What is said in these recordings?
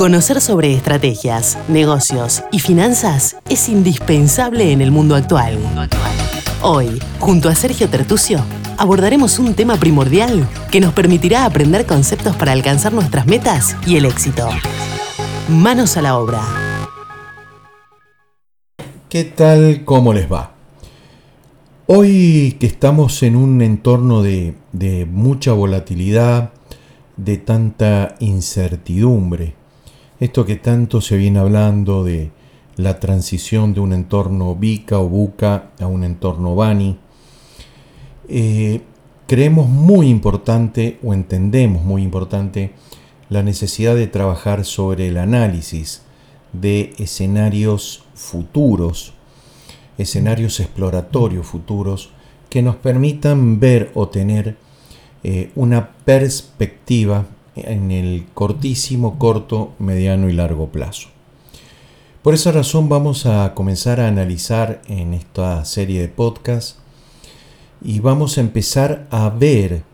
Conocer sobre estrategias, negocios y finanzas es indispensable en el mundo actual. Hoy, junto a Sergio Tertucio, abordaremos un tema primordial que nos permitirá aprender conceptos para alcanzar nuestras metas y el éxito. Manos a la obra. ¿Qué tal? ¿Cómo les va? Hoy que estamos en un entorno de, de mucha volatilidad, de tanta incertidumbre, esto que tanto se viene hablando de la transición de un entorno Bica o Buca a un entorno Bani, eh, creemos muy importante o entendemos muy importante la necesidad de trabajar sobre el análisis de escenarios futuros, escenarios exploratorios futuros que nos permitan ver o tener eh, una perspectiva en el cortísimo, corto, mediano y largo plazo. Por esa razón vamos a comenzar a analizar en esta serie de podcasts y vamos a empezar a ver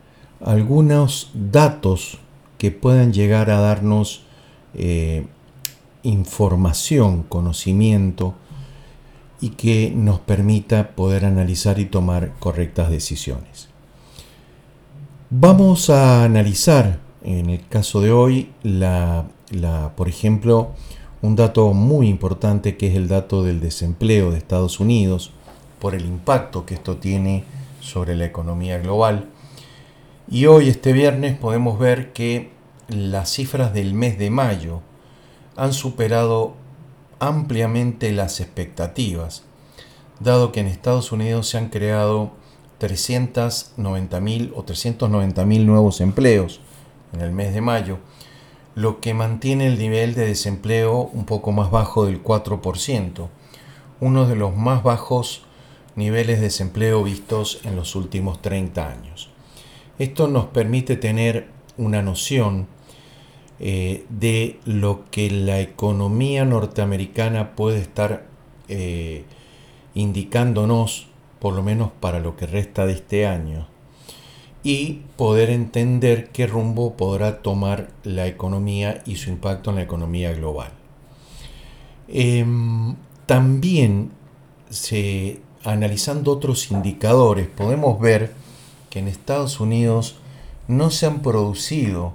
algunos datos que puedan llegar a darnos eh, información, conocimiento y que nos permita poder analizar y tomar correctas decisiones. Vamos a analizar en el caso de hoy, por ejemplo, un dato muy importante que es el dato del desempleo de Estados Unidos, por el impacto que esto tiene sobre la economía global. Y hoy, este viernes, podemos ver que las cifras del mes de mayo han superado ampliamente las expectativas, dado que en Estados Unidos se han creado 390.000 o 390.000 nuevos empleos, en el mes de mayo, lo que mantiene el nivel de desempleo un poco más bajo del 4%, uno de los más bajos niveles de desempleo vistos en los últimos 30 años. Esto nos permite tener una noción eh, de lo que la economía norteamericana puede estar eh, indicándonos, por lo menos para lo que resta de este año, y poder entender qué rumbo podrá tomar la economía y su impacto en la economía global. Em, también, se, analizando otros indicadores, podemos ver que en Estados Unidos no se han producido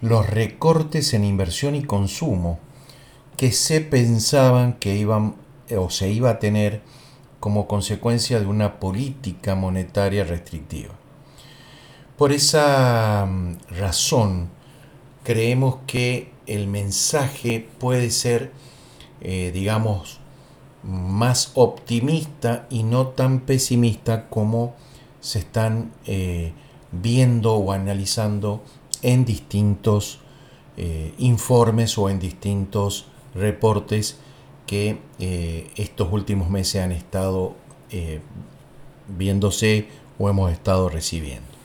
los recortes en inversión y consumo que se pensaban que iban o se iba a tener como consecuencia de una política monetaria restrictiva. Por esa mm, razón, creemos que el mensaje puede ser, eh, digamos, más optimista y no tan pesimista como se están eh, viendo o analizando en distintos eh, informes o en distintos reportes que estos últimos meses han estado viéndose o hemos estado recibiendo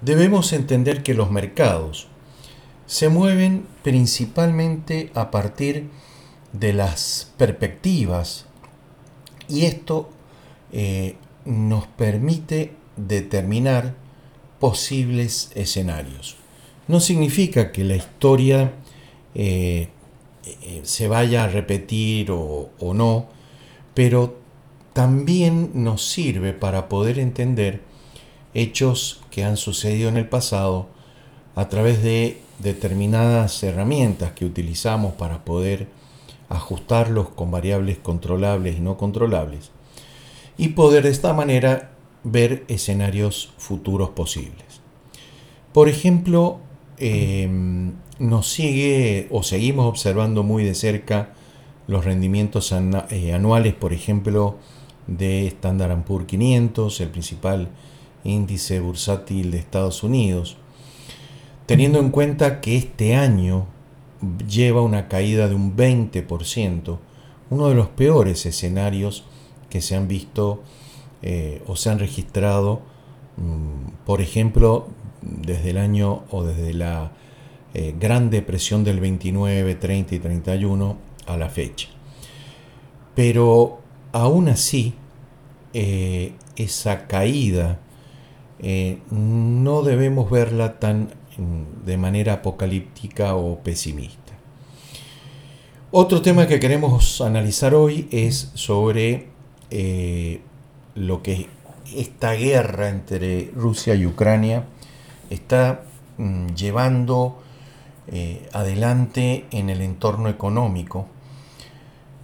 debemos entender que los mercados se mueven principalmente a partir de las perspectivas y esto eh, nos permite determinar posibles escenarios. No significa que la historia eh, eh, se vaya a repetir o no, pero también nos sirve para poder entender hechos que han sucedido en el pasado a través de determinadas herramientas que utilizamos para poder ajustarlos con variables controlables y no controlables y poder de esta manera ver escenarios futuros posibles. Por ejemplo, em, nos sigue o seguimos observando muy de cerca los rendimientos eh, anuales, por ejemplo, de Standard Poor's 500, el principal índice bursátil de Estados Unidos, teniendo en cuenta que este año lleva una caída de un 20%, uno de los peores escenarios que se han visto eh, o se han registrado, mm, por ejemplo, desde el año o desde la eh, Gran Depresión del 29, 30 y 31 a la fecha. Pero aún así, eh, esa caída eh, no debemos verla tan mm, de manera apocalíptica o pesimista. Otro tema que queremos analizar hoy es sobre eh, lo que esta guerra entre Rusia y Ucrania está mm, llevando eh, adelante en el entorno económico,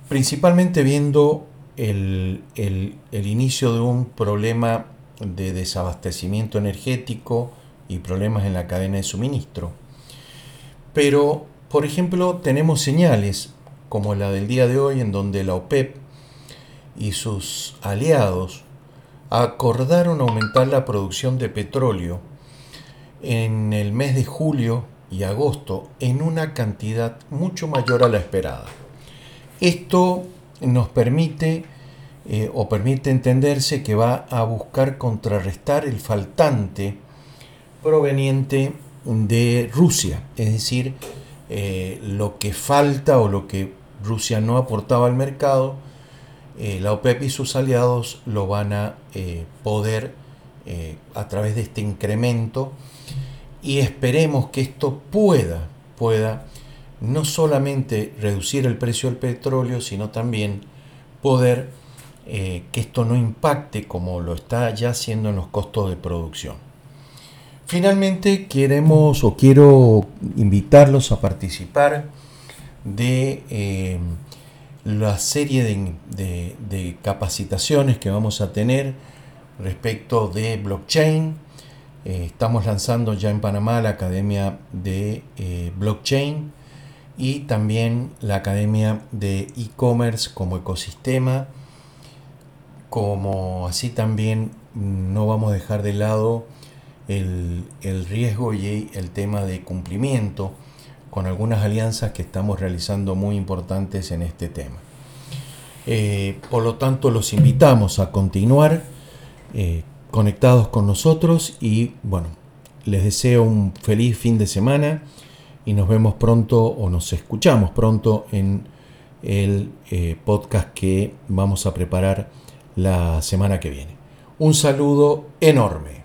principalmente viendo el, el inicio de un problema de desabastecimiento energético y problemas en la cadena de suministro. Pero, por ejemplo, tenemos señales como la del día de hoy en donde la OPEP y sus aliados acordaron aumentar la producción de petróleo en el mes de julio y agosto en una cantidad mucho mayor a la esperada. Esto nos permite eh, o permite entenderse que va a buscar contrarrestar el faltante proveniente de Rusia, es decir, eh, lo que falta o lo que Rusia no aportaba al mercado, eh, la OPEP y sus aliados lo van a poder a través de este incremento. Y esperemos que esto pueda, pueda no solamente reducir el precio del petróleo, sino también poder eh, que esto no impacte como lo está ya haciendo en los costos de producción. Finalmente queremos o quiero invitarlos a participar de eh, la serie de, capacitaciones que vamos a tener respecto de blockchain. Eh, estamos lanzando ya en Panamá la Academia de Blockchain y también la Academia de E-Commerce como ecosistema como así también no vamos a dejar de lado el, riesgo y el tema de cumplimiento con algunas alianzas que estamos realizando muy importantes en este tema. Eh, por lo tanto, los invitamos a continuar eh, conectados con nosotros y bueno, les deseo un feliz fin de semana y nos vemos pronto o nos escuchamos pronto en el eh, podcast que vamos a preparar la semana que viene. Un saludo enorme.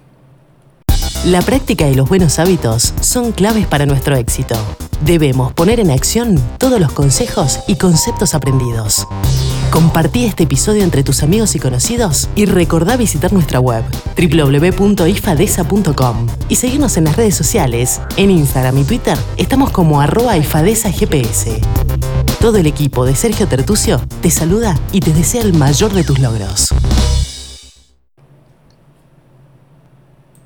La práctica y los buenos hábitos son claves para nuestro éxito. Debemos poner en acción todos los consejos y conceptos aprendidos. Compartí este episodio entre tus amigos y conocidos y recordá visitar nuestra web www.ifadesa.com y seguirnos en las redes sociales. En Instagram y Twitter estamos como arroba ifadesagps. Todo el equipo de Sergio Tertucio te saluda y te desea el mayor de tus logros.